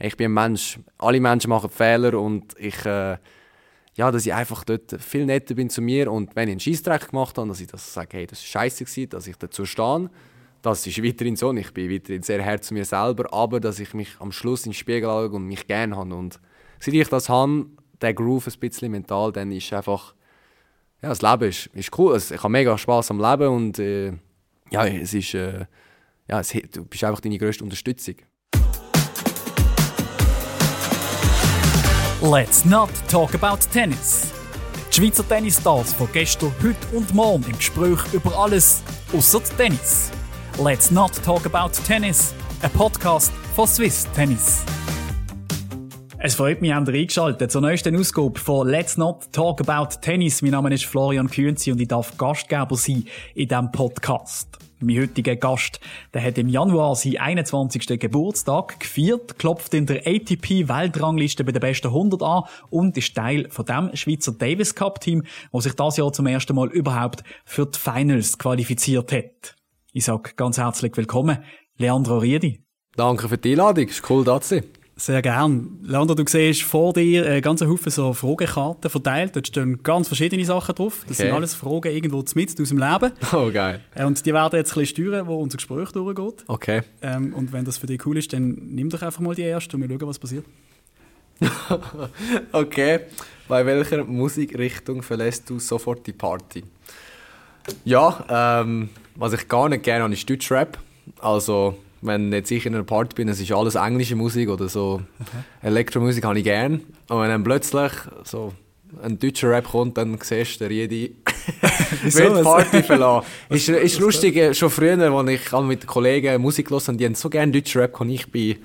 ich bin ein Mensch. Alle Menschen machen Fehler und ich, äh, ja, dass ich einfach dort viel netter bin zu mir und wenn ich einen Scheißdreck gemacht habe, dass ich das sage, hey, das ist scheiße gewesen, dass ich dazu stehe. Das ist weiterhin so und ich bin weiterhin sehr hart zu mir selber, aber dass ich mich am Schluss in den Spiegel schaue und mich gerne habe und seit ich das habe, der Groove ein bisschen mental, dann ist einfach, ja, das Leben ist, ist cool. Also, ich habe mega Spaß am Leben und äh, ja, es ist, äh, ja, es, du bist einfach deine grösste Unterstützung. Let's not talk about tennis. Die Schweizer Tennisstars von gestern, heute und morgen im Gespräch über alles außer Tennis. Let's not talk about tennis. Ein Podcast von Swiss Tennis. Es freut mich, habt ihr eingeschaltet zur neuesten Ausgabe von Let's Not Talk About Tennis. Mein Name ist Florian Künzi und ich darf Gastgeber sein in diesem Podcast. Mein heutiger Gast, der hat im Januar seinen 21. Geburtstag gefeiert, klopft in der ATP-Weltrangliste bei den besten 100 an und ist Teil von dem Schweizer Davis Cup Team, wo sich das Jahr zum ersten Mal überhaupt für die Finals qualifiziert hat. Ich sage ganz herzlich willkommen, Leandro Riedi. Danke für die Einladung, ist cool, da zu sein. Sehr gern. Leandro, du siehst vor dir einen ganzen Haufen so Fragekarten verteilt. Dort stehen ganz verschiedene Sachen drauf. Das okay. sind alles Fragen irgendwo mit aus dem Leben. Oh, geil. Äh, und die werden jetzt ein bisschen steuern, wo unser Gespräch durchgeht. Okay. Ähm, und wenn das für dich cool ist, dann nimm doch einfach mal die erste und wir schauen, was passiert. okay. Bei welcher Musikrichtung verlässt du sofort die Party? Ja, ähm, was ich gar nicht gerne habe, ist Deutschrap. Also wenn jetzt ich in einer Party bin, es ist alles englische Musik oder so okay. Elektromusik habe ich gern. Und wenn dann plötzlich so ein deutscher Rap kommt, dann siehst du, jede die Party verlassen. ist, ist lustig, äh, schon früher, als ich mit Kollegen Musik gehört habe, die haben so gerne deutschen Rap und ich bin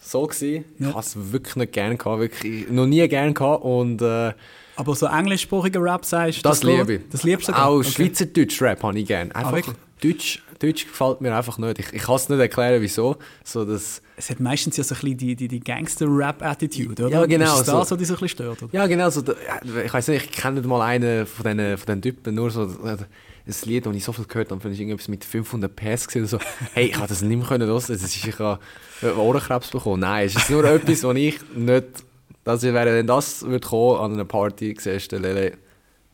so gewesen. Ja. Ich habe es wirklich nicht gerne gehabt, wirklich noch nie gerne gehabt und äh, aber so englischsprachiger Rap sagst du? Das, das liebe ich. Das liebst du Auch okay. Schweizerdeutsch Rap habe ich gerne. Einfach ah, Deutsch Deutsch gefällt mir einfach nicht. Ich, ich kann es nicht erklären, wieso. So, dass es hat meistens ja so ein bisschen die, die, die Gangster-Rap-Attitude, oder? Ja, genau. Ist das so, das, was dich so ein bisschen stört? Oder? Ja, genau. So, ich weiß nicht, ich kenne nicht mal einen von diesen, von diesen Typen, nur so ein Lied, das ich so viel gehört habe, finde ich irgendwas mit 500 PS gesehen so. Hey, ich habe das nicht mehr können hören. Ich habe Ohrenkrebs bekommen. Nein, es ist nur etwas, was ich nicht... Das wäre, wenn das würde kommen an einer Party, siehst du, Lele,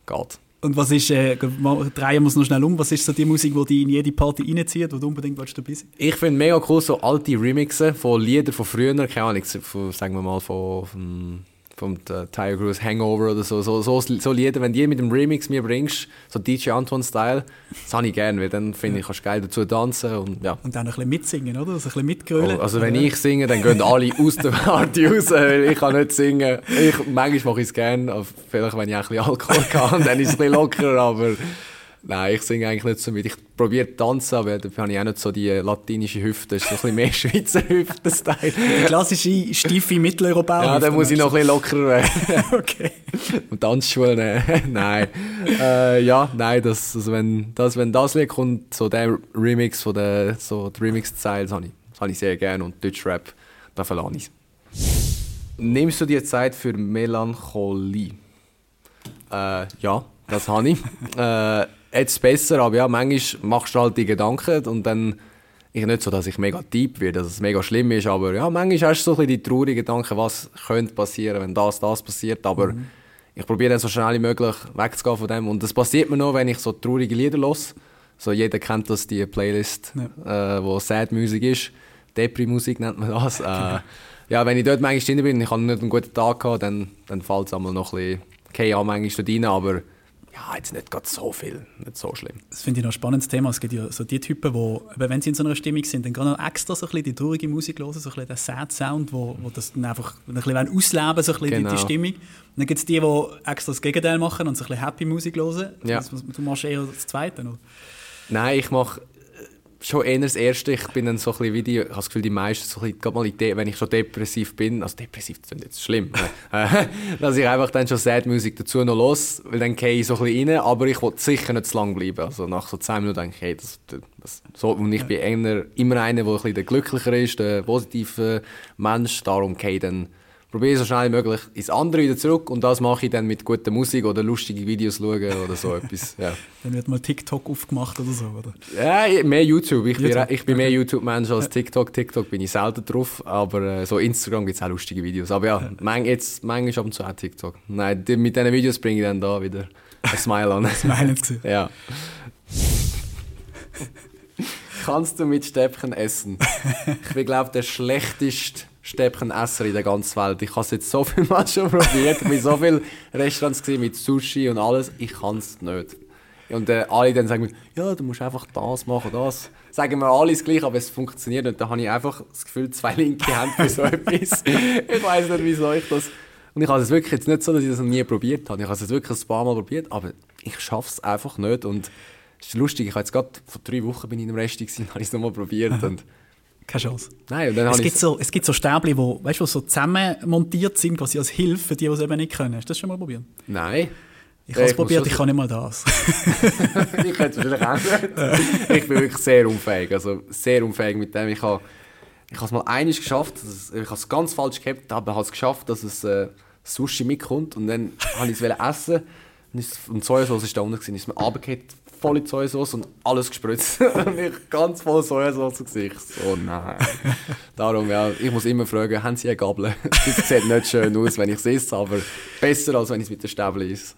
geht. Und was ist, äh, drehen wir es noch schnell um, was ist so die Musik, die dich in jede Party reinzieht, wo du unbedingt willst, dabei sein? Ich finde mega cool so alte Remixen von Liedern von früher, keine Ahnung, von, sagen wir mal von, von vom äh, Tiger Cruise Hangover oder so, so, so, so Lieder, wenn du die mit dem Remix mir bringst, so DJ Antoine-Style, das habe ich gerne, weil dann finde ich, kannst du geil dazu tanzen und ja. Und dann ein bisschen mitsingen, oder? Also ein bisschen mitgrölen. Oh, also wenn ich singe, dann gehen alle aus der Party raus, weil ich kann nicht singen. Ich, manchmal mache ich es gerne, vielleicht wenn ich auch ein bisschen Alkohol kann, dann ist es ein bisschen lockerer, aber Nein, ich singe eigentlich nicht so mit. Ich probiere tanzen, aber dafür habe ich auch nicht so die latinische Hüfte. Das ist so ein bisschen mehr Schweizer Hüften-Style. Die klassische, steife Mitteleuropäer. Ja, dann muss ich noch ein bisschen lockerer werden. okay. Und Tanzschuhe nehmen. nein. Äh, ja, nein, das, also wenn, das, wenn das Lied kommt, so der Remix von der, so die Remix-Styles habe ich, habe ich sehr gerne und Deutschrap, da verlange ich Nimmst du dir Zeit für Melancholie? Äh, ja, das habe ich. äh, jetzt besser, aber ja, manchmal machst du halt die Gedanken und dann ich nicht so, dass ich mega deep werde, dass es mega schlimm ist, aber ja, manchmal hast du so ein bisschen die traurigen Gedanken, was könnte passieren, wenn das, das passiert, aber mhm. ich probiere dann so schnell wie möglich wegzugehen von dem und das passiert mir nur, wenn ich so traurige Lieder los. So jeder kennt das, die Playlist, ja. äh, wo Sad Musik ist, Depri-Musik nennt man das. Äh, ja, wenn ich dort manchmal drin bin, ich habe nicht einen guten Tag gehabt, dann, dann fällt es einmal noch ein bisschen, okay, ja, manchmal dort rein, aber ja, jetzt nicht gerade so viel, nicht so schlimm. Das finde ich noch ein spannendes Thema. Es gibt ja so die Typen, die, wenn sie in so einer Stimmung sind, dann gerade noch extra so ein bisschen die traurige Musik hören, so ein bisschen den Sad-Sound, wo, wo das dann einfach ein bisschen ausleben so ein bisschen genau. die, die, Stimmung. Und dann gibt es die, die extra das Gegenteil machen und so ein bisschen Happy-Musik hören. Ja. Du machst eher das Zweite, oder? Nein, ich mache schon eher das Erste. Ich bin dann so ein bisschen wie die, ich habe das Gefühl, die meisten, so ein bisschen, mal die, wenn ich schon depressiv bin, also depressiv das ist jetzt schlimm, äh, dass ich einfach dann schon Sad Musik dazu noch los, weil dann gehe ich so ein bisschen rein, aber ich will sicher nicht zu lang bleiben. Also nach so 10 Minuten denke ich, hey, das, das, so, und ich bin eher, immer einer, der ein bisschen der glücklicher ist, der positive Mensch, darum gehe ich dann probiere so schnell wie möglich ins andere wieder zurück und das mache ich dann mit guter Musik oder lustigen Videos schauen oder so etwas. Ja. Dann wird mal TikTok aufgemacht oder so, oder? Ja, mehr YouTube. Ich YouTube. bin, ich bin mehr YouTube-Mensch als TikTok. TikTok bin ich selten drauf, aber äh, so Instagram gibt es auch lustige Videos. Aber ja, man, jetzt, manchmal ab und zu auch TikTok. Nein, mit diesen Videos bringe ich dann da wieder ein Smile an. Smile gesehen. Ja. Kannst du mit Stäbchen essen? Ich bin, glaube der schlechteste Stäbchenesser in der ganzen Welt. Ich habe es jetzt so viel Mal schon probiert. Ich bin so viele Restaurants gesehen mit Sushi und alles. Ich kann es nicht. Und äh, alle dann sagen mir, ja, du musst einfach das machen, das. Sagen wir alles gleich, aber es funktioniert nicht. Da habe ich einfach das Gefühl, zwei linke Hände für so etwas. ich weiß nicht, wieso ich das... Und ich habe es wirklich jetzt nicht so, dass ich das noch nie probiert habe. Ich habe es wirklich ein paar Mal probiert, aber ich schaffe es einfach nicht. Und es ist lustig, ich habe jetzt gerade vor drei Wochen bin ich in einem Rest gewesen, habe es nochmal probiert und keine Chance. Nein, und dann es, gibt so, es gibt so Stäbchen, die weißt, wo so zusammen montiert sind, quasi als Hilfe für die, die es eben nicht können. Hast du das schon mal probiert? Nein. Ich habe es probiert, ich kann nicht mal das. ich könnte es wahrscheinlich auch nicht. Ich bin wirklich sehr unfähig. Also sehr unfähig mit dem. Ich habe, ich habe es mal einiges geschafft. Es, ich habe es ganz falsch gehabt, aber habe es geschafft, dass es äh, Sushi mitkommt. Und dann habe ich es essen. Und die Sojasauce war da unten. Ist mir runtergefallen volle Sojasauce und alles gespritzt. und ich ganz voll Sojasauce im Gesicht. So, nein. Darum, ja, ich muss immer fragen, haben Sie eine Gabel? das sieht nicht schön aus, wenn ich es esse, aber besser, als wenn ich es mit der Stäbel esse.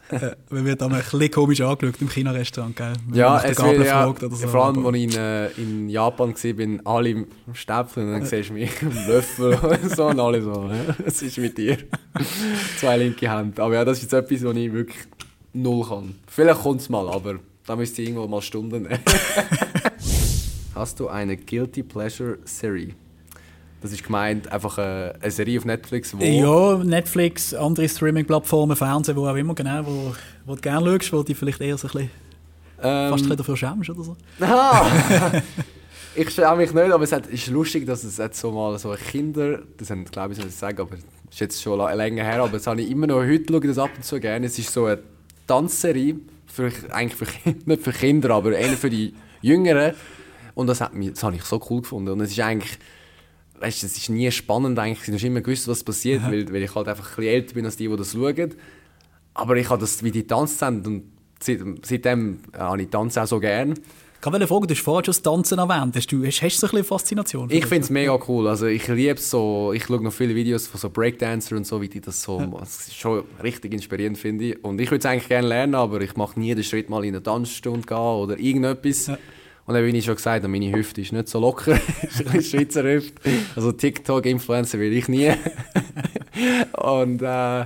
Man wird dann ein bisschen komisch angeschaut im China-Restaurant, gell? Wenn ja, es wird, ja, oder so. vor allem, als ich in, äh, in Japan war, bin alle im Stäbchen und dann siehst du mich im Löffel und so und alle so, was ist mit dir? Zwei linke Hände. Aber ja, das ist jetzt etwas, was ich wirklich null kann. Vielleicht kommt es mal, aber da müsste ich irgendwo mal Stunden nehmen. Hast du eine Guilty Pleasure Serie? Das ist gemeint, einfach eine, eine Serie auf Netflix, wo... Ja, Netflix, andere Streaming-Plattformen, Fernsehen, wo auch immer, genau, wo, wo du gerne schaust, wo du vielleicht eher so ein bisschen, ähm, fast ein bisschen dafür schämst oder so. Aha! ich schäme mich nicht, aber es ist lustig, dass es jetzt so mal so Kinder, das haben, glaube ich, soll ich sagen, aber das ist jetzt schon länger her, aber das habe ich immer noch, heute schaue ich das ab und zu gerne. Es ist so eine Tanzserie, für, eigentlich für, nicht für Kinder, aber eher für die Jüngeren. Und das, hat mich, das habe ich so cool gefunden. Und es ist eigentlich, weißt, es ist nie spannend eigentlich. Du hast immer gewusst, was passiert, weil, weil ich halt einfach ein bisschen älter bin als die, die das schauen. Aber ich habe das, wie die tanzen und seitdem äh, habe ich Tanzen auch so gerne. Ich kann fragen, du hast vorhin schon das Tanzen erwähnt. Hast du, hast, hast du so ein bisschen Faszination? Ich finde es mega cool. Also ich liebe so, ich schaue noch viele Videos von so Breakdancer und so, wie die das so, ja. das schon richtig inspirierend finde ich. Und ich würde es eigentlich gerne lernen, aber ich mache nie den Schritt mal in eine Tanzstunde gehen oder irgendetwas. Ja. Und dann, wie ich schon gesagt habe, meine Hüfte ist nicht so locker. ist ein Schweizer Hüfte. Also TikTok-Influencer will ich nie. und äh,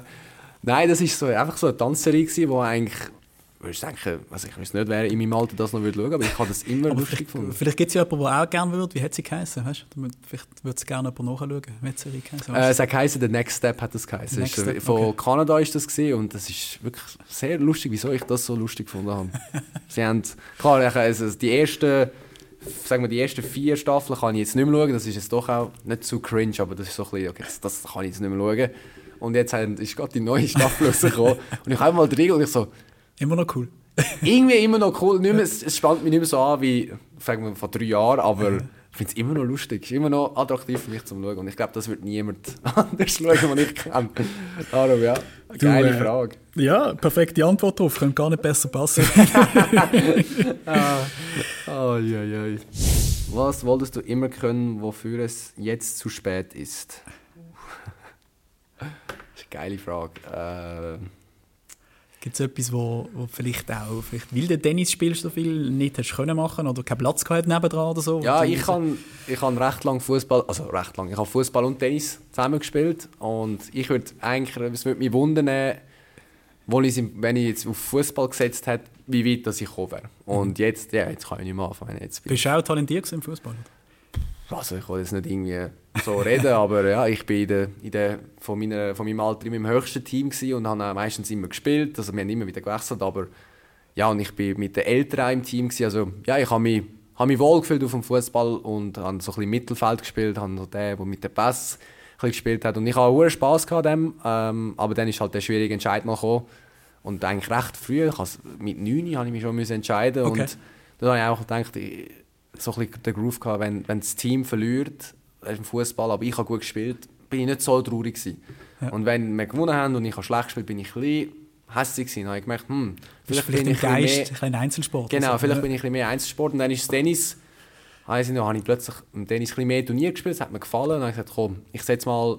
nein, das ist so, einfach so eine Tanzserie gewesen, wo eigentlich würdest denken, also ich weiß nicht, wer in meinem Alter das noch würde schauen, aber ich habe das immer lustig gefunden. Vielleicht gibt es ja jemanden, der auch gerne würde. Wie hat sie geheißen? Weißt du? Vielleicht würde es gerne jemand nachschauen. Wie hat sie geheißen? Äh, es hat geheißen, The Next Step hat das geheißen. Ist, Step, von okay. Kanada ist das gesehen und das ist wirklich sehr lustig, wieso ich das so lustig gefunden habe. sie haben, klar, also die ersten sagen wir, die ersten vier Staffeln kann ich jetzt nicht mehr schauen. Das ist jetzt doch auch nicht zu cringe, aber das ist so ein bisschen, okay, das, das kann ich jetzt nicht mehr schauen. Und jetzt ist gerade die neue Staffel rausgekommen. und ich habe mal Riegel und ich so... Immer noch cool irgendwie immer noch cool. Nicht mehr, es spannt mich nicht mehr so an wie wir, vor drei Jahren, aber ich finde es immer noch lustig. Es ist immer noch attraktiv für mich zum Schauen. Und ich glaube, das wird niemand anders schauen, den ich kenne. Darum, ja, geile du, äh, Frage. Ja, perfekte Antwort drauf. Könnte gar nicht besser passen. ah. oh, ja, ja. Was wolltest du immer können, wofür es jetzt zu spät ist? das ist eine geile Frage. Äh, Gibt es etwas, wo, wo vielleicht auch, vielleicht, weil du Tennis spielst so viel, nicht hast können machen oder keinen Platz gehabt nebendran oder so? Ja, ich habe ich hab recht lang Fußball, also recht lang, ich habe Fußball und Tennis zusammen gespielt und ich würde eigentlich, es würde mich wundern, wo ich, wenn ich jetzt auf Fußball gesetzt hätte, wie weit das ich gekommen wäre. Und mhm. jetzt, ja, jetzt kann ich nicht mehr anfangen. Jetzt Bist du auch talentiert im Fußball? Also ich will jetzt nicht irgendwie so reden, aber ja, ich bin in der, in der, von, meiner, von meinem Alter im höchsten Team und habe meistens immer gespielt. Also wir haben immer wieder gewechselt, aber ja, und ich bin mit den Älteren im Team gewesen. Also ja, ich habe mich, habe mich wohl gefühlt auf dem Fußball und habe so ein bisschen Mittelfeld gespielt, habe so den, der mit dem Pass gespielt hat und ich habe auch Spaß gehabt dem, ähm, aber dann ist halt der schwierige Entscheid mal gekommen und eigentlich recht früh, ich mit 9 habe ich mich schon entscheiden okay. und dann habe ich auch gedacht, ich, so ein bisschen den Groove gehabt, wenn, wenn das Team verliert im Fußball, aber ich habe gut gespielt, bin ich nicht so traurig gewesen. Ja. Und wenn wir gewonnen haben und ich habe schlecht gespielt, bin ich ein bisschen hässlich gewesen. Dann habe ich gemerkt, hm, vielleicht, vielleicht bin ich Geist, mehr, ein Einzelsport. Genau, also, vielleicht ja. bin ich ein bisschen mehr Einzelsport. Und dann ist das Tennis, also, dann habe ich plötzlich im Tennis ein bisschen mehr Turnier gespielt, das hat mir gefallen. Und dann habe ich gesagt, komm, ich setze mal,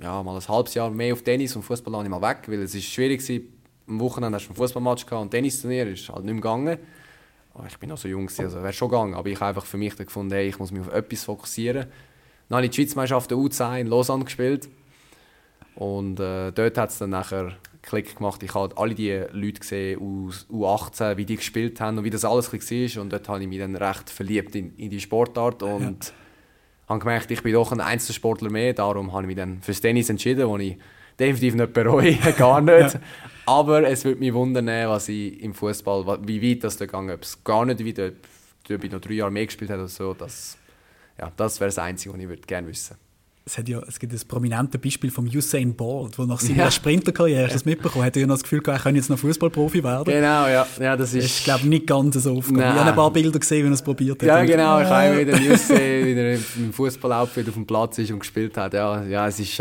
ja, mal ein halbes Jahr mehr auf Tennis und Fußball lasse ich mal weg, weil es ist schwierig war. Am Wochenende hast du einen Fußballmatch gehabt und Tennisturnier ist halt nicht mehr gegangen. Oh, ich bin noch so jung, also wäre schon gegangen, aber ich habe einfach für mich gefunden, hey, ich muss mich auf etwas fokussieren. Dann habe ich die Schweizmeisterschaft der U10 in Lausanne gespielt und äh, dort hat es dann nachher Klick gemacht. Ich habe alle die Leute gesehen aus U18, wie die gespielt haben und wie das alles war. Und dort habe ich mich dann recht verliebt in, in die Sportart und ja. habe gemerkt, ich bin doch ein Einzelsportler mehr. Darum habe ich mich dann fürs Tennis entschieden, wo ich definitiv nicht bereue, gar nicht. Ja. Aber es würde mich wundern, was ich im Fußball, wie weit das da gegangen ob es gar nicht weit, ob ich noch drei Jahre mehr gespielt habe oder so. Das, ja, das wäre das Einzige, was ich gerne wissen würde es, hat ja, es gibt ein prominentes Beispiel von Usain Bolt, der nach seiner ja. Sprinterkarriere das mitbekommen hat, er ja noch das Gefühl gehabt, er könnte jetzt noch Fußballprofi werden. Genau, ja. ja das ist, ich glaube nicht ganz so oft. Ich habe ein paar Bilder gesehen, wie er es probiert hat. Ja, genau. Ich habe wieder Usain, wie er im Fußballoutfit auf dem Platz ist und gespielt hat. Ja, ja es ist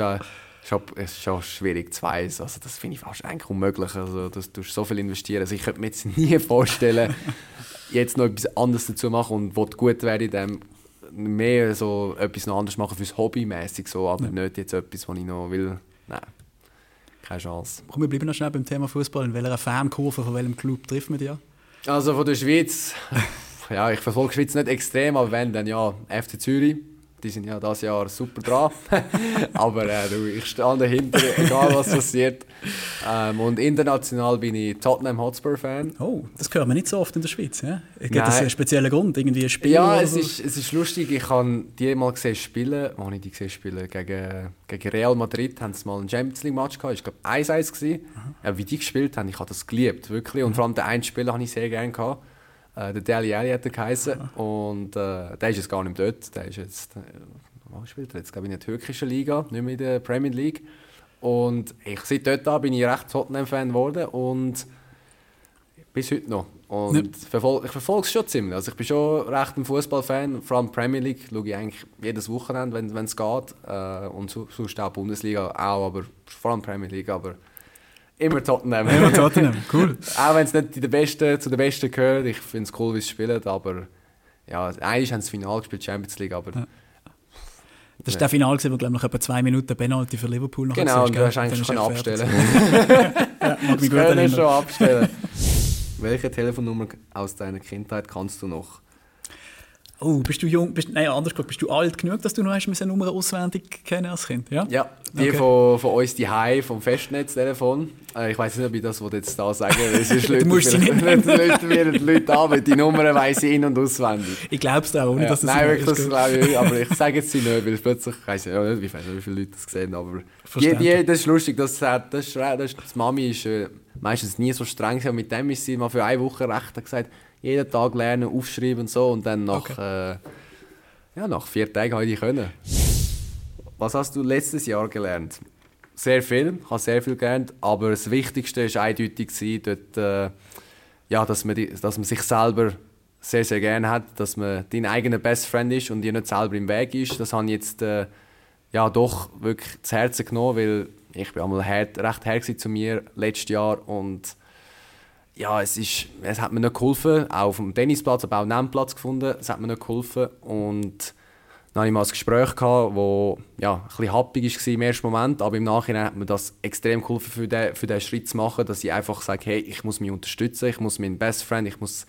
schon... es ist schon schwierig zu weisen. Also das finde ich fast eigentlich unmöglich. Also, dass du so viel investieren. Also ich könnte mir jetzt nie vorstellen, jetzt noch etwas anderes dazu machen und gut werden in dem mehr so etwas noch anderes machen fürs Hobby mäßig so, aber ja. nicht jetzt etwas, was ich noch will. Nein, keine Chance. Komm, wir bleiben noch schnell beim Thema Fußball. In welcher Fankurve von welchem Club trifft man dich? Also von der Schweiz. ja, ich verfolge die Schweiz nicht extrem, aber wenn dann ja FC Zürich die sind ja dieses Jahr super dran. Aber äh, du, ich stehe dahinter, egal was passiert. Ähm, und international bin ich Tottenham Hotspur-Fan. Oh, das hört man nicht so oft in der Schweiz. Ja? Gibt es einen speziellen Grund? Irgendwie ein Spiel? Ja, es ist, es ist lustig. Ich habe die mal gesehen spielen. Wo ich die gesehen spielen? Gegen, gegen Real Madrid haben sie mal einen Champions League-Match gehabt. Ich glaube, 1-1 Ja, wie die gespielt haben, ich habe das geliebt. Wirklich. Und vor allem den einen Spieler habe ich sehr gerne gehabt. Äh, der Deli Ali hat er geheißen. Und äh, der ist jetzt gar nicht mehr dort. Der ist jetzt, äh, wo spielt er jetzt? Glaube ich in der türkischen Liga, nicht mehr in der Premier League. Und ich, seit dort an bin ich recht Tottenham-Fan geworden und bis heute noch. Und ja. verfol ich verfolge es schon ziemlich. Also ich bin schon recht ein Fußballfan. Vor allem Premier League schaue ich eigentlich jedes Wochenende, wenn es geht. Äh, und sonst auch Bundesliga auch, aber vor allem Premier League. Aber Immer Tottenham. Immer Tottenham, cool. Auch wenn es nicht die Besten, zu den Besten gehört. Ich finde es cool, wie sie spielen, aber ja, eigentlich haben sie das Finale gespielt, Champions League, aber... Ja. Das war der Finale, wo glaube ich noch etwa zwei Minuten Penalty für Liverpool noch Genau, und du hast eigentlich schon abstellen ja, mag mich gut erinnern. schon abstellen. Welche Telefonnummer aus deiner Kindheit kannst du noch? Oh, bist du jung? Bist, nein, anders gesagt, bist du alt genug, dass du noch hast, eine Nummer auswendig kennen als Kind? Ja, ja die okay. von, von uns die Hai vom Festnetztelefon. Äh, ich weiß nicht, ob ich das jetzt da sagen Es ist du musst sie nicht nennen. mir die Leute an, weil die Nummer weiß ich in- und auswendig. Ich glaube es auch, ohne ja. dass das Nein, wirklich, das glaube ich aber ich sage jetzt sie nicht, weil plötzlich, ich weiß ja nicht, wie viele Leute das sehen, aber die, die, das ist lustig, das, das, das, das, das Mami ist äh, meistens nie so streng, aber mit dem ist sie mal für eine Woche recht gesagt, jeden Tag lernen, aufschreiben und so. Und dann nach, okay. äh, ja, nach vier Tagen habe ich die können. Was hast du letztes Jahr gelernt? Sehr viel, ich habe sehr viel gelernt, aber das Wichtigste war eindeutig, dort, äh, ja, dass, man die, dass man sich selber sehr, sehr gerne hat, dass man dein eigener Best Friend ist und dir nicht selber im Weg ist. Das habe ich jetzt äh, ja, doch wirklich zu Herzen genommen, weil ich bin einmal recht hart zu mir letztes Jahr und ja, es, ist, es hat mir nicht geholfen, auch auf dem Tennisplatz, aber auch dem Platz gefunden, es hat mir nicht geholfen. Und dann hatte ich mal ein Gespräch, gehabt, wo ja, ein bisschen happig war im ersten Moment, aber im Nachhinein hat mir das extrem geholfen, für den, für den Schritt zu machen, dass ich einfach sage, hey, ich muss mich unterstützen, ich muss meinen Best Friend, ich muss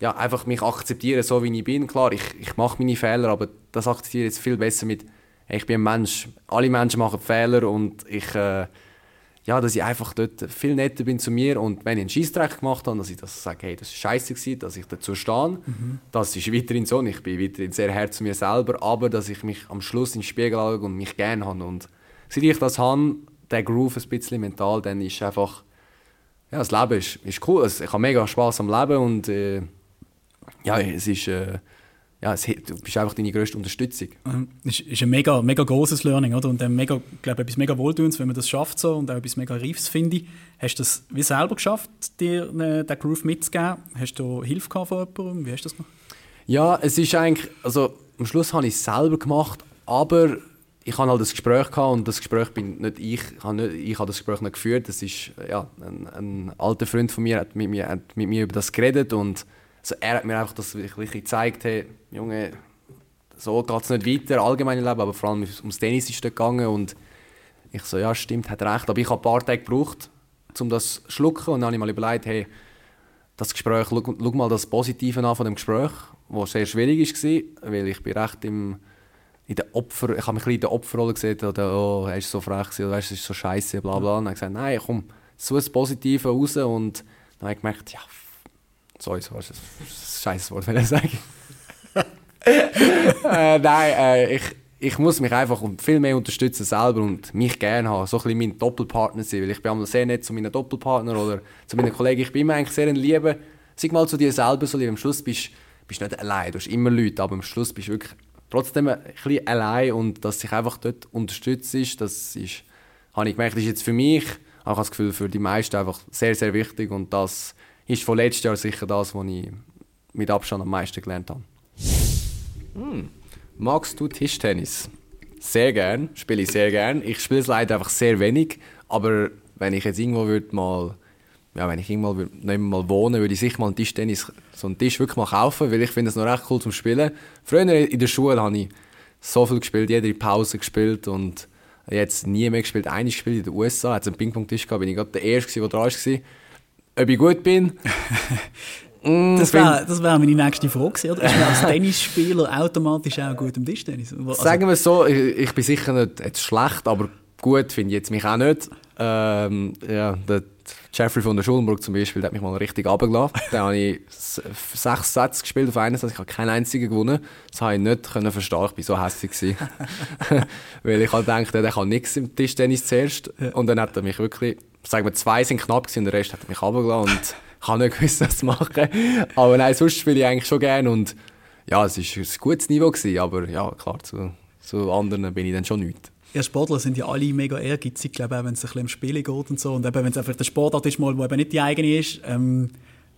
ja, einfach mich akzeptieren, so wie ich bin. Klar, ich, ich mache meine Fehler, aber das akzeptiere ich jetzt viel besser mit, hey, ich bin ein Mensch, alle Menschen machen Fehler und ich... Äh, ja, dass ich einfach dort viel netter bin zu mir und wenn ich einen Scheissdreck gemacht habe, dass ich das sage, hey, das war scheiße gewesen, dass ich dazu stehe. Mhm. Das ist weiterhin so ich bin weiterhin sehr hart zu mir selber, aber dass ich mich am Schluss in den Spiegel schaue und mich gerne habe und seit ich das habe, der Groove ein bisschen mental, dann ist einfach, ja, das Leben ist, ist cool, ich habe mega Spaß am Leben und äh, ja, es ist... Äh, ja, es, du bist einfach deine grösste Unterstützung. Ähm, ist, ist ein mega, mega großes Learning, oder? Und dann mega, glaube etwas mega Wohltuendes, wenn man das schafft so und auch etwas mega Reifes finde. Hast du das wie selber geschafft, dir ne, den Groove mitzugeben? Hast du Hilfe gehabt von jemandem? Wie hast du das gemacht? Ja, es ist eigentlich, also am Schluss habe ich es selber gemacht, aber ich hatte halt das Gespräch gehabt und das Gespräch bin nicht ich, ich habe, nicht, ich habe das Gespräch nicht geführt. Das ist, ja, ein, ein alter Freund von mir hat mit mir, hat mit mir über das geredet und also er hat mir einfach das wirklich gezeigt, hey, Junge, so geht es nicht weiter, allgemein Leben, aber vor allem ums Tennis ist es gegangen und ich so, ja stimmt, hat recht, aber ich habe ein paar Tage gebraucht, um das zu schlucken und dann habe ich mal überlegt, hey, das Gespräch, schau, schau mal das Positive an von dem Gespräch, was sehr schwierig war, weil ich bin recht im in der Opfer, ich habe mich in der Opferrolle gesehen, oder oh, er ist so frech oder weißt, ist so scheiße, bla bla. Und dann habe ich gesagt, nein, komm, so das Positive raus und dann habe ich gemerkt, ja, sorry, so ist ein scheiß Wort, will ich sagen. äh, nein, äh, ich, ich muss mich einfach viel mehr unterstützen selber und mich gerne haben, so ein bisschen mein Doppelpartner sein, weil ich bin einmal sehr nett zu meinen Doppelpartner oder zu meinen Kollegen, ich bin immer eigentlich sehr ein Liebe, sag mal zu dir selber so lieb, am Schluss bist du nicht allein, du hast immer Leute, aber am Schluss bist du wirklich trotzdem ein bisschen allein und dass sich einfach dort unterstützt ist, das ist, habe ich gemerkt, ist jetzt für mich, auch das Gefühl, für die meisten einfach sehr, sehr wichtig und das ist von letztes Jahr sicher das, was ich mit Abstand am meisten gelernt habe. Hm. Magst du Tischtennis? Sehr gern, spiele ich sehr gern. Ich spiele es leider einfach sehr wenig, aber wenn ich jetzt irgendwo würde mal ja, wenn ich irgendwann nicht mal wohnen würde ich sicher mal einen Tischtennis, so einen Tisch wirklich mal kaufen, weil ich finde es noch recht cool zum Spielen. Früher in der Schule habe ich so viel gespielt, jede Pause gespielt und jetzt nie mehr gespielt. Einmal gespielt in den USA, hat es einen Ping-Pong-Tisch gehabt, bin ich gerade der Erste, der dran war. Ob ich gut bin? Mm, das wäre wär meine nächste Frage, oder? Ist man als Tennisspieler automatisch auch gut im Tischtennis? Also, Sagen wir es so, ich, ich, bin sicher nicht jetzt schlecht, aber gut finde ich jetzt mich auch nicht. Ähm, ja, der Jeffrey von der Schulenburg zum Beispiel, der hat mich mal richtig runtergelassen. da habe ich sechs Sätze gespielt auf einen Satz, ich habe keinen einzigen gewonnen. Das habe ich nicht können verstehen, ich war so hässlich. Weil ich halt dachte, der kann nichts im Tischtennis zuerst. Und dann hat er mich wirklich, sagen wir, zwei sind knapp gewesen, und der Rest hat mich runtergelassen und ich habe nicht gewusst, was machen. Aber nein, sonst spiele ich eigentlich schon gerne und ja, es war ein gutes Niveau gewesen, aber ja, klar, zu, zu anderen bin ich dann schon nichts ja, Sportler sind ja alle mega ehrgeizig, glaube auch wenn es ein bisschen um Spiele geht und so. Und eben, wenn es einfach der Sportart ist, mal, wo eben nicht die eigene ist, ähm,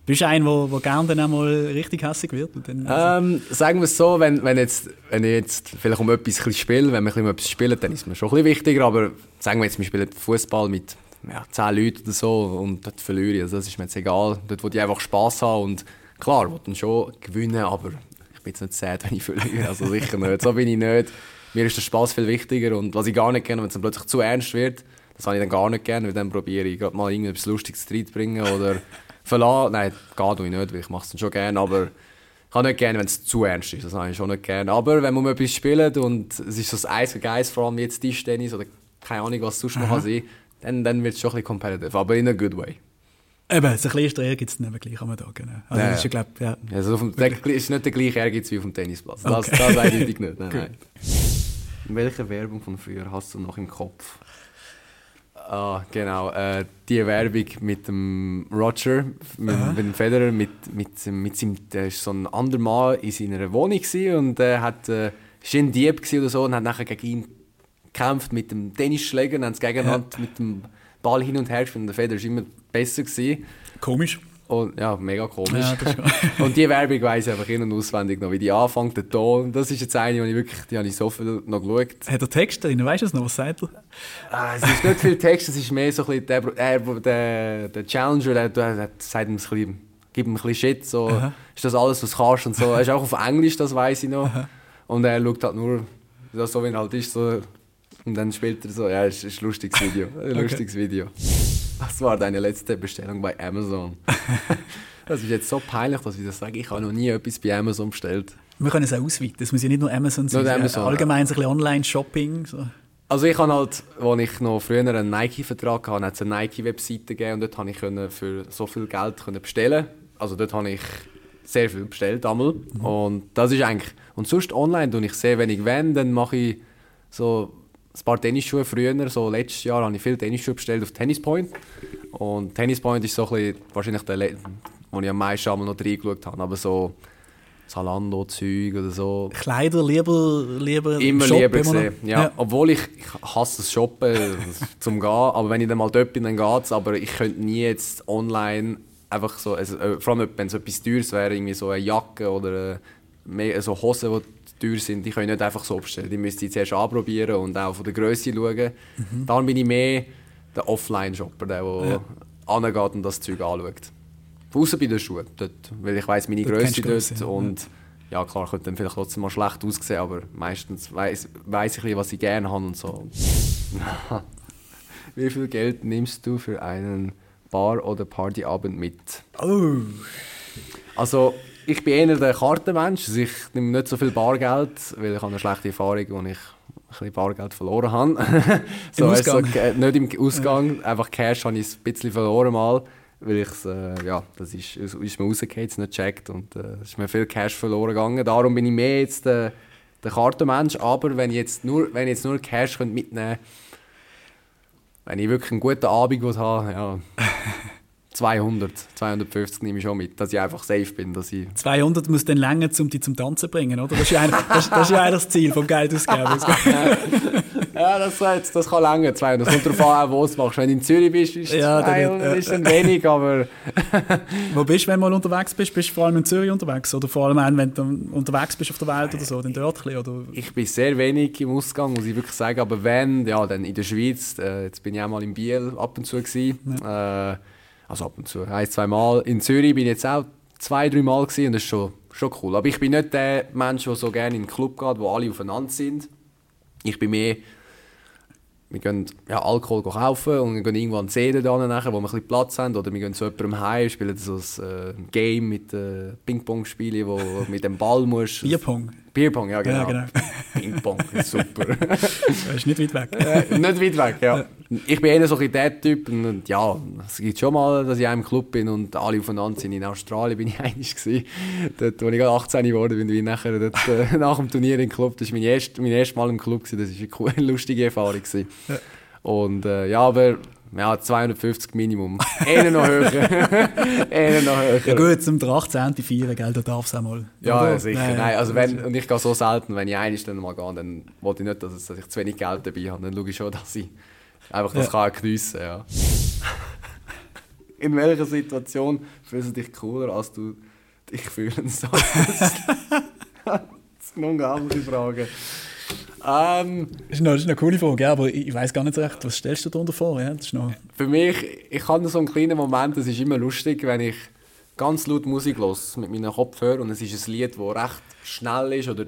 bist du ein, der, der gerne dann auch mal richtig hässlich wird? Dann, also ähm, sagen wir es so, wenn, wenn, jetzt, wenn ich jetzt vielleicht um etwas spiele, wenn wir um etwas spielen, dann ist es mir schon ein bisschen wichtiger, aber sagen wir jetzt, wir spielen Fußball mit ja, 10 Leuten oder so und dort verliere ich, also das ist mir jetzt egal. Dort, wo ich einfach Spass haben und klar, ich will dann schon gewinnen, aber ich bin jetzt nicht sad, wenn ich verliere, also sicher nicht, so bin ich nicht mir ist der Spaß viel wichtiger und was ich gar nicht gerne, wenn es dann plötzlich zu ernst wird, das habe ich dann gar nicht gerne, weil dann probiere ich gerade mal irgendetwas Lustiges reinzubringen oder verlassen. Nein, geht ich nicht, weil ich mache es dann schon gerne, aber ich habe nicht gerne, wenn es zu ernst ist, das habe ich schon nicht gerne. Aber wenn man etwas spielt und es ist so das Eis für Geist, vor allem jetzt Tischtennis oder keine Ahnung, was sonst noch kann sein, dann, dann wird es schon ein bisschen competitive, aber in a good way. Eben, so ein bisschen Ehrgeiz dann gleich kann man da, genau. Also ja, das ist, glaub, ja. Also auf dem, der, ist nicht der gleiche Ehrgeiz wie auf dem Tennisplatz. Das, okay. das eindeutig nicht. Nein, nein. Welche Werbung von früher hast du noch im Kopf? Ah, genau. Äh, die Werbung mit dem Roger, mit, mit dem Federer, mit, mit, mit seinem, der war so ein anderer Mann in seiner Wohnung und er äh, hat, äh, war ein Dieb oder so und hat nachher gegen ihn gekämpft mit dem Tennisschläger haben es gegeneinander ja. mit dem Ball hin und her gespielt und der Federer war immer besser. Gewesen. Komisch. Und, ja, mega komisch. Ja, und die Werbung weiss ich einfach in- und auswendig noch, wie die anfängt, der Ton. Das ist jetzt eine, die ich wirklich, die habe ich so viel noch geschaut. Hat er Text drin? Weißt du es noch? Was sagt er? Ah, es ist nicht viel Text, es ist mehr so ein bisschen, der, der, der, der Challenger, der, der, der sagt ihm ein bisschen, gibt ihm ein bisschen Shit, so, Aha. ist das alles, was du kannst und so. Er ist auch auf Englisch, das weiß ich noch. Aha. Und er schaut halt nur, so wie er halt ist, so, und dann spielt er so, ja, es ist ein lustiges Video, ein lustiges okay. Video. Was war deine letzte Bestellung bei Amazon? das ist jetzt so peinlich, dass ich das sage. Ich habe noch nie etwas bei Amazon bestellt. Wir können es auch ausweiten. Das muss ja nicht nur Amazon sein. Nur Amazon, allgemein ja. ein bisschen Online-Shopping. So. Also ich habe halt, als ich noch früher einen Nike-Vertrag hatte, hat es eine Nike-Webseite gegeben und dort konnte ich für so viel Geld bestellen. Also dort habe ich sehr viel bestellt einmal. Mhm. Und das ist eigentlich... Und sonst online tue ich sehr wenig. Wenn, dann mache ich so ein paar Tennisschuhe früher, so letztes Jahr, habe ich viele Tennisschuhe bestellt auf Tennis Point. Und Tennis Point ist so ein bisschen, wahrscheinlich der, wo ich am meisten einmal noch reingeschaut habe. Aber so Zalando-Zeug oder so. Kleider lieber, lieber Immer Shop, lieber gesehen, ja. ja. Obwohl ich, ich hasse das Shoppen zum Gehen, aber wenn ich dann mal dort bin, dann geht es. Aber ich könnte nie jetzt online einfach so, also, äh, vor allem wenn es etwas Teures wäre, irgendwie so eine Jacke oder eine, so Hosen, die teuer sind, die können nicht einfach so bestellen. Die müssen die zuerst anprobieren und auch von der Größe schauen. Mhm. Darum bin ich mehr der Offline-Shopper, der, der ja. angeht und das Zeug anschaut. Außer bei den Schuhen, dort, weil ich weiß meine Größe dort und ja klar, könnte dann vielleicht trotzdem mal schlecht aussehen, aber meistens weiß, weiß ich, was ich gerne habe und so. Wie viel Geld nimmst du für einen Bar- oder Partyabend mit? Oh. Also, ich bin eher der Kartenmensch. Also ich nehme nicht so viel Bargeld, weil ich habe eine schlechte Erfahrung, wo ich ein bisschen Bargeld verloren habe. so, Im Ausgang? Also, nicht im Ausgang, einfach Cash habe ich ein bisschen verloren mal, weil ich äh, ja, das ist, ist mir rausgefallen, nicht gecheckt und äh, ist mir viel Cash verloren gegangen. Darum bin ich mehr jetzt der, der Kartenmensch, aber wenn ich jetzt nur, wenn ich jetzt nur Cash mitnehmen könnte, wenn ich wirklich einen guten Abend habe, ja, 200, 250 nehme ich schon mit, dass ich einfach safe bin. Dass ich 200 muss dann länger, um dich zum Tanzen bringen, oder? Das ist ja, ein, das, das, ist ja das Ziel vom Geldausgeben. ja, das, das, das kann länger, 200. Das kommt darauf an, wo du es machst. Wenn du in Zürich bist, ist ja, 200 dann, äh, ist dann wenig, aber... wo bist du, wenn du mal unterwegs bist? Bist du vor allem in Zürich unterwegs? Oder vor allem, wenn du unterwegs bist auf der Welt oder so, dann dort ein oder? Ich bin sehr wenig im Ausgang, muss ich wirklich sagen. Aber wenn, ja, dann in der Schweiz. Äh, jetzt bin ich auch mal in Biel ab und zu gewesen. Ja. Äh, also ab und zu, ein, zwei Mal. In Zürich bin ich jetzt auch zwei, drei Mal gewesen und das ist schon, schon cool. Aber ich bin nicht der Mensch, der so gerne in den Club geht, wo alle aufeinander sind. Ich bin mehr wir gehen ja, Alkohol kaufen und wir gehen irgendwann CD dann nachher, wo wir ein bisschen Platz haben. Oder wir gehen zu jemandem heim, spielen so ein äh, Game mit äh, Ping-Pong-Spielen, wo du mit dem Ball musst. Bierpong. Bierpong, ja genau. Ja, genau. Ping-Pong, super. das ist nicht weit weg. äh, nicht weit weg, ja. Ich bin eher so ein der Typ. Und ja, es gibt schon mal, dass ich in einem Club bin und alle aufeinander sind. In Australien bin ich einig gewesen. Dort, als ich 18 geworden bin, bin ich nachher dort, äh, nach dem Turnier im Club. Das war mein erstes, mein erstes Mal im Club. Gewesen. Das war eine, coole, lustige Erfahrung. Gewesen. Und äh, ja, aber ja, 250 Minimum. Einer noch höher. Einer noch höher. Ja gut, zum 18. feiern, gell, da darf es auch mal. Ja, ja sicher. Nein, Nein, also wenn, und ich gehe so selten, wenn ich einig dann mal gehe, dann wollte ich nicht, dass, dass, ich zu wenig Geld dabei habe. Dann schaue ich schon, dass ich einfach das ja. kann geniessen ja. In welcher Situation fühlst du dich cooler, als du dich fühlen solltest? das ist eine unglaubliche Frage. Ähm, das, ist noch, das ist eine coole Frage, ja, aber ich, weiß gar nicht so recht, was stellst du darunter vor? Ja, ist. Für mich, ich habe so einen kleinen Moment, das ist immer lustig, wenn ich ganz laut Musik los mit meinen Kopfhörern und es ist ein Lied, das recht schnell ist oder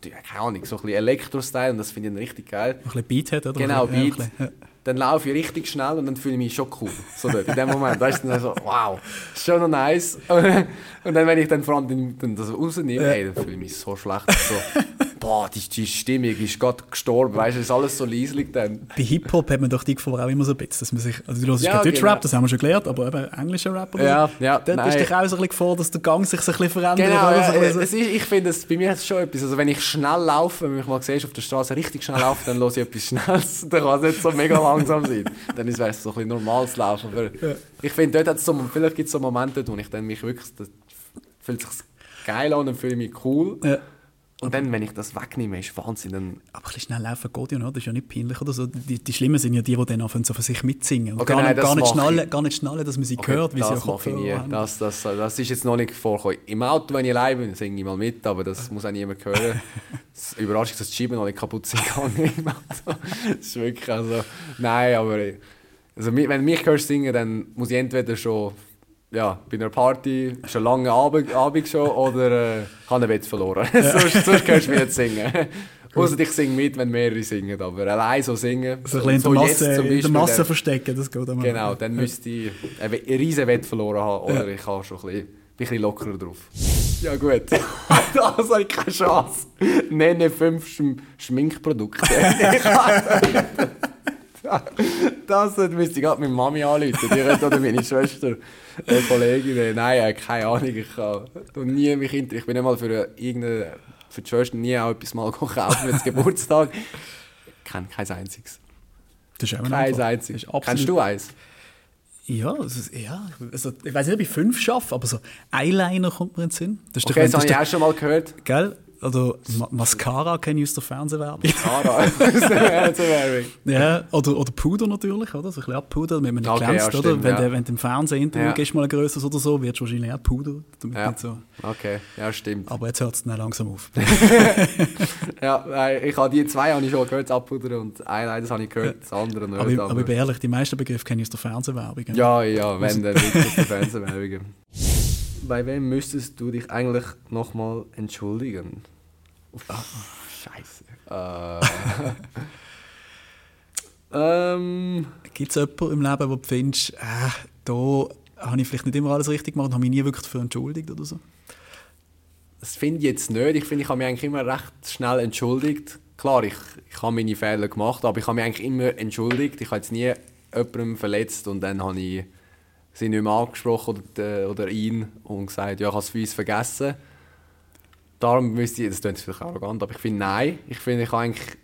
keine Ahnung, so ein bisschen Elektro-Style und das finde ich richtig geil. Ein bisschen Beat hat, oder? Genau, Beat. Ja, dann laufe ich richtig schnell und dann fühle ich mich schon cool. So dort, in dem Moment. Weißt du, dann so, wow, ist schon noch nice. Und dann, wenn ich dann vor allem dann das rausnehme, ja. hey, dann fühle ich mich so schlecht. So, boah, die, die Stimmung ist gerade gestorben. Weißt du, es ist alles so leislich dann. Bei Hip-Hop hat man doch die Gefahr auch immer so ein bisschen, dass man sich, also du hörst ja, Rap, genau. das haben wir schon gelernt, aber eben englischer Rap oder ja, ja, dort nein. ist doch auch so ein bisschen Gefahr, dass der Gang sich so ein bisschen verändert. Genau, ja, so es ist, ich finde, bei mir ist es schon etwas, also wenn ich schnell laufe, wenn ich mal siehst, auf der Straße richtig schnell laufe, dann höre ich etwas Schnelles, dann kann es nicht so mega langsam sein. Dann ist es so ein bisschen normales Laufen. Aber ja. ich finde, dort so, vielleicht gibt es so Momente, wo ich dann mich wirklich, das fühlt sich geil an und fühle mich cool. Ja. Und dann, wenn ich das wegnehme, ist Wahnsinn. Dann aber ein bisschen schnell laufen geht ja noch, das ist ja nicht peinlich oder so. Die, die Schlimmen sind ja die, die dann anfangen so für sich mitsingen. Und okay, gar, nein, gar, nicht schnallen, gar nicht schnallen, dass man sie okay, hört, wie das sie auch mache ich nie. Das, das, das ist jetzt noch nicht vorgekommen. Im Auto, wenn ich allein bin, singe ich mal mit, aber das muss auch niemand hören. Es überrascht, dass die Scheiben noch nicht kaputt sind gegangen im Auto. Das ist wirklich, also, nein, aber also, wenn du mich hörst singen, dann muss ich entweder schon ja, bei einer Party schon lange Abend, Abend schon oder äh, habe einen Witz verloren. Sonst, sonst kannst du mir nicht singen. Außer ich singe mit, wenn mehrere singen, aber allein so singen. So ein bisschen so in der Masse, Beispiel, in der Masse dann, verstecken, das geht immer. Genau, dann müsste ich einen riesen Wett verloren haben oder ja. ich habe schon ein bisschen, bin ein bisschen lockerer drauf. Ja gut, also ich keine Chance. Nenne fünf Schm Schminkprodukte. das müsste ich gerade meine Mami anrufen, die oder meine Schwester, eine Kollegin. Nein, keine Ahnung, ich habe nie mich Ich bin nicht mal für irgendeine, für die Schwester nie auch etwas mal gekauft mit Geburtstag. Kein, kein einziges. Das ist auch Kein einziges. Kennst du eins? Ja, also, ja also, ich weiß nicht, ob ich fünf schaffe, aber so Eyeliner kommt mir in den Sinn. Das okay, das habe ich auch schon mal gehört. Gell? Oder Ma Mascara kenne ich aus der Fernsehwerbung. Mascara aus der Fernsehwerbung. ja, oder, oder Puder natürlich, oder? So ein bisschen abpudern, wenn man nicht okay, glänzt, ja, oder? wenn, ja. du, wenn du im Fernsehen Interview ja. gehst, mal ein größeres oder so, wirst du wahrscheinlich auch Puder. Damit ja. so. Okay, ja, stimmt. Aber jetzt hört es dann langsam auf. ja, ich habe die zwei habe ich schon gehört, abpudern und ein, das habe ich gehört, das andere nicht. Aber, aber, aber ich bin ehrlich, die meisten Begriffe kenne ich aus der Fernsehwerbung. Ja, ja, wenn dann aus der Fernsehwerbung. Bei wem müsstest du dich eigentlich nochmal entschuldigen? Oh, Scheiße. Äh. ähm. Gibt es jemanden im Leben, wo du findest, äh, da habe ich vielleicht nicht immer alles richtig gemacht und habe mich nie wirklich dafür entschuldigt oder so? Das finde ich jetzt nicht. Ich finde, ich habe mich eigentlich immer recht schnell entschuldigt. Klar, ich, ich habe meine Fehler gemacht, aber ich habe mich eigentlich immer entschuldigt. Ich habe jetzt nie jemanden verletzt und dann habe ich sie nicht mehr angesprochen oder, oder ihn und gesagt, ja, ich habe es für uns vergessen darum müsste ich, das klingt vielleicht arrogant, aber ich finde nein. Ich finde, ich habe eigentlich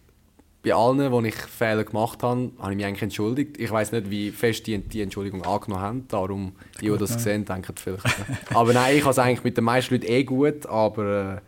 bei allen, wo ich Fehler gemacht habe, habe ich mich eigentlich entschuldigt. Ich weiß nicht, wie fest die die Entschuldigung angenommen haben. Darum, die, die das ja. sehen, denken vielleicht. aber nein, ich habe es eigentlich mit den meisten Leuten eh gut. Aber äh,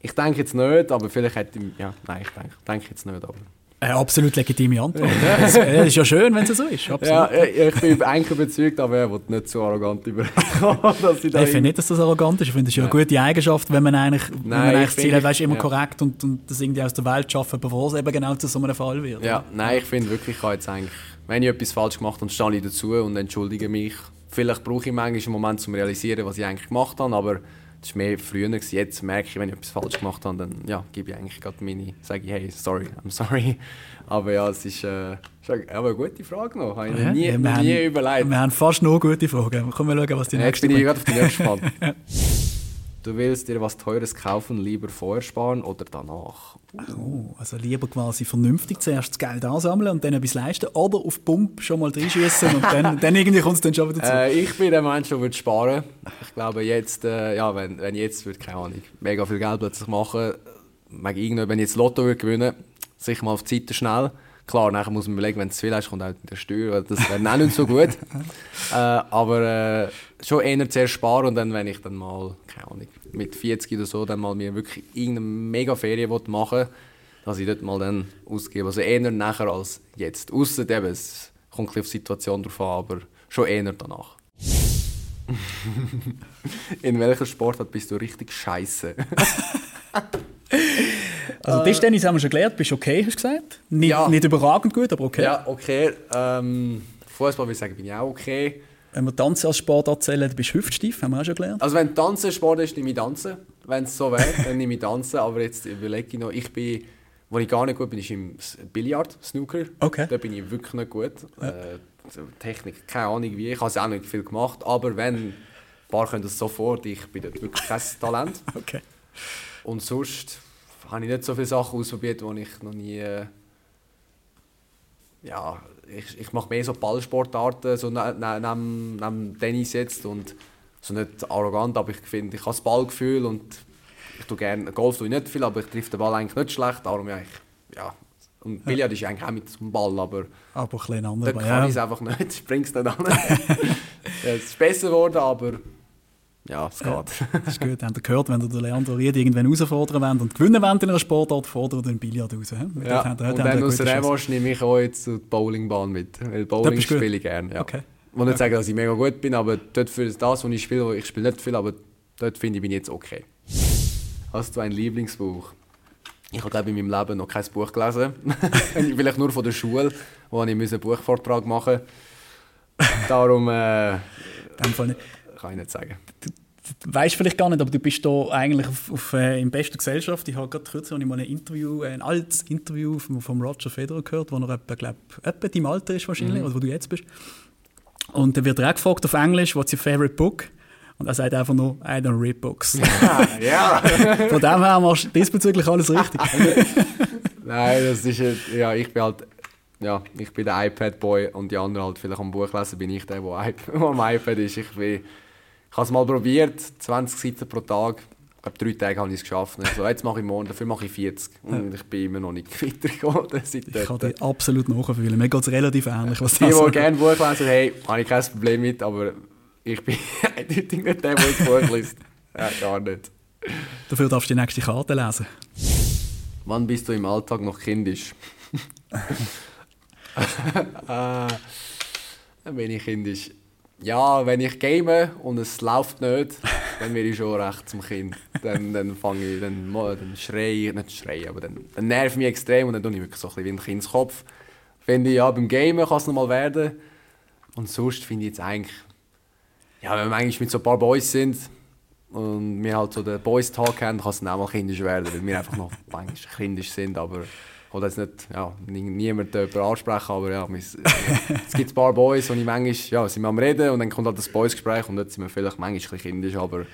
ich denke jetzt nicht. Aber vielleicht hätte ich, ja, nein, ich denke, denke jetzt nicht. Aber eine absolut legitime Antwort. Es ist ja schön, wenn es so ist. Absolut. Ja, ich bin eigentlich überzeugt, aber er wird nicht so arrogant überkommen. ich finde nicht, dass das arrogant ist. Ich finde, es ist ja eine gute Eigenschaft, wenn man eigentlich, Nein, wenn man eigentlich das Ziel hat, weißt, immer ja. korrekt und, und das irgendwie aus der Welt schaffen, bevor es eben genau zu so einem Fall wird. Ja, nein, ich finde wirklich, ich habe jetzt eigentlich, wenn ich etwas falsch gemacht habe, stehe ich dazu und entschuldige mich. Vielleicht brauche ich manchmal einen Moment, um zu realisieren, was ich eigentlich gemacht habe, aber das war mehr früher. Gewesen. Jetzt merke ich, wenn ich etwas falsch gemacht habe, dann ja, gebe ich eigentlich gerade meine, sage ich, hey, sorry, I'm sorry. Aber ja, es ist, äh, ist aber eine gute Frage noch. Habe ich ja, nie, ja, nie haben, überlegt. Wir haben fast noch gute Fragen. Kommen wir schauen, was die nächste ist. Jetzt bin ich gerade auf die nächste gespannt. Du willst dir was Teures kaufen, lieber vorher sparen oder danach? Oh, also lieber quasi vernünftig zuerst das Geld ansammeln und dann etwas leisten oder auf Pump schon mal reinschießen und dann, dann irgendwie kommt es dann schon wieder zu. Äh, ich bin der Mensch, der würde sparen. Ich glaube jetzt, äh, ja, wenn, wenn jetzt würde, keine Ahnung, mega viel Geld plötzlich machen, wenn ich jetzt Lotto würde gewinnen, sicher mal auf die Seite schnell Klar, nachher muss man überlegen, wenn es zu viel ist, kommt auch der Steuer. Das wäre auch nicht so gut. äh, aber äh, schon eher zuerst sparen und dann, wenn ich dann mal, keine Ahnung, mit 40 oder so, dann mal mir wirklich irgendeine mega Ferien machen will, dass ich dort mal dann ausgebe. Also eher nachher als jetzt. Ausser eben, es kommt ein auf die Situation drauf an, aber schon eher danach. In welcher Sportart bist du richtig scheiße? Also Tischtennis haben wir schon gelernt, bist okay, hast du gesagt? Nicht, ja. nicht überragend gut, aber okay. Ja, okay. Ähm, Fußball würde ich sagen, bin ich auch okay. Wenn wir Tanzen als Sport erzählen, dann bist du hüftstief, haben wir auch schon gelernt. Also wenn Tanzen Sport ist, nehme ich Tanzen. Wenn es so wäre, dann nehme ich Tanzen. Aber jetzt überlege ich noch, ich bin, wo ich gar nicht gut bin, ist im Billard, Snooker. Okay. Da bin ich wirklich nicht gut. Ja. Äh, Technik, keine Ahnung wie. Ich habe es auch nicht viel gemacht. Aber wenn, ein paar können das sofort, ich bin dort wirklich kein Talent. okay. Und sonst habe ich nicht so viele Sachen ausprobiert, die ich noch nie. Äh, ja, ich, ich mache mehr so Ballsportarten, so neben, ne, neben, neben Tennis jetzt. Und so nicht arrogant, aber ich finde, ich habe das Ballgefühl und ich tue gerne, Golf tue ich nicht viel, aber ich treffe den Ball eigentlich nicht schlecht. Darum ja, ich, ja. Und Billard ist eigentlich auch mit dem Ball, aber. Aber ein bisschen anders. Dort kann ja. ich es einfach nicht, ich bringe es nicht an. es ist besser geworden, aber ja, es geht. Das ist gut. Habt ihr gehört, wenn ihr den Leandro Ried irgendwann herausfordern wollt und gewinnen wollt in einer Sportart, fordert den Billard raus. He? Ja, und dann aus Revanche nehme ich auch jetzt die Bowlingbahn mit. Weil Bowling spiele ich gerne. Ja. Okay. Ich will nicht sagen, dass ich mega gut bin, aber dort für das, was ich spiele, ich spiele nicht viel, aber dort finde ich, bin ich jetzt okay. Hast du ein Lieblingsbuch? Ich habe glaube in meinem Leben noch kein Buch gelesen. Vielleicht nur von der Schule, wo ich einen Buchvortrag machen musste. Darum äh, kann ich nicht sagen. Du, du weißt vielleicht gar nicht, aber du bist da eigentlich auf, auf äh, in bester Gesellschaft. Ich habe gerade kürzlich mal ein Interview, ein altes Interview von, von Roger Federer gehört, wo er etwa, glaub, etwa deinem Alter ist wahrscheinlich, mhm. oder wo du jetzt bist. Und dann wird er auch gefragt auf Englisch, what's your favorite book? Und er sagt einfach nur, I don't read books. ja. Von dem her machst du diesbezüglich alles richtig. Nein, das ist, ja, ich bin halt ja, ich bin der iPad-Boy und die anderen halt vielleicht am Buch lesen, bin ich der, der, am iPad ist. Ich, bin, habe es mal probiert, 20 Seiten pro Tag. Glaube, drei Tage habe ich es geschafft. Also, jetzt mache ich morgen, dafür mache ich 40. Und ich bin immer noch nicht weitergekommen. Ich kann dich absolut nachfühlen. Mir geht es relativ ähnlich. Was die, die gerne Buch lesen, hey, habe ich kein Problem mit, aber ich bin eindeutig nicht der, der das Buch liest. Ja, gar nicht. Dafür darfst du die nächste Karte lesen. Wann bist du im Alltag noch kindisch? äh, dann bin ich kindisch. Ja, wenn ich game und es läuft nicht, dann werde ich schon recht zum Kind. Dann, dann fange ich, dann, dann schreie ich, nicht schreien, aber dann, dann nervt ich mich extrem und dann tue ich wirklich so ein bisschen wie ein Kindskopf. Finde ich, ja, beim Gamen kann es nochmal werden. Und sonst finde ich jetzt eigentlich, ja, wenn wir eigentlich mit so ein paar Boys sind und wir halt so den Boys-Talk haben, kann es dann auch mal kindisch werden, weil wir einfach noch manchmal kindisch sind, aber will jetzt nicht ja, niemand jemanden ansprechen, aber ja, es, es gibt ein paar Boys, und ich manchmal, ja, sind wir am Reden und dann kommt halt das Boys-Gespräch und jetzt sind wir vielleicht manchmal ein bisschen kindisch, aber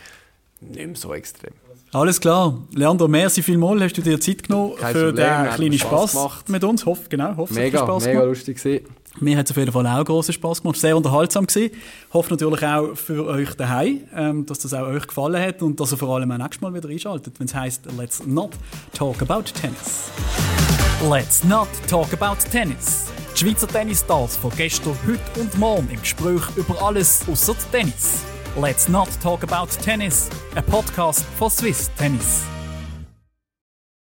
nicht mehr so extrem. Alles klar. Leandro, merci vielmals, hast du dir Zeit genommen Kein für Problem, den kleinen Spass Spass gemacht. mit uns. Hoff, genau, hoffe, es hat Mega, Spass mega gemacht. lustig gewesen. Mir hat es auf jeden Fall auch großen Spass gemacht. Sehr unterhaltsam gewesen. Hoffe natürlich auch für euch daheim, ähm, dass das auch euch gefallen hat und dass ihr vor allem auch nächstes Mal wieder einschaltet, wenn es heisst Let's not talk about tennis. Let's not talk about tennis. Die Schweizer Tennisstars von gestern, heute und morgen im Gespräch über alles außer Tennis. Let's not talk about tennis. Ein Podcast von Swiss Tennis.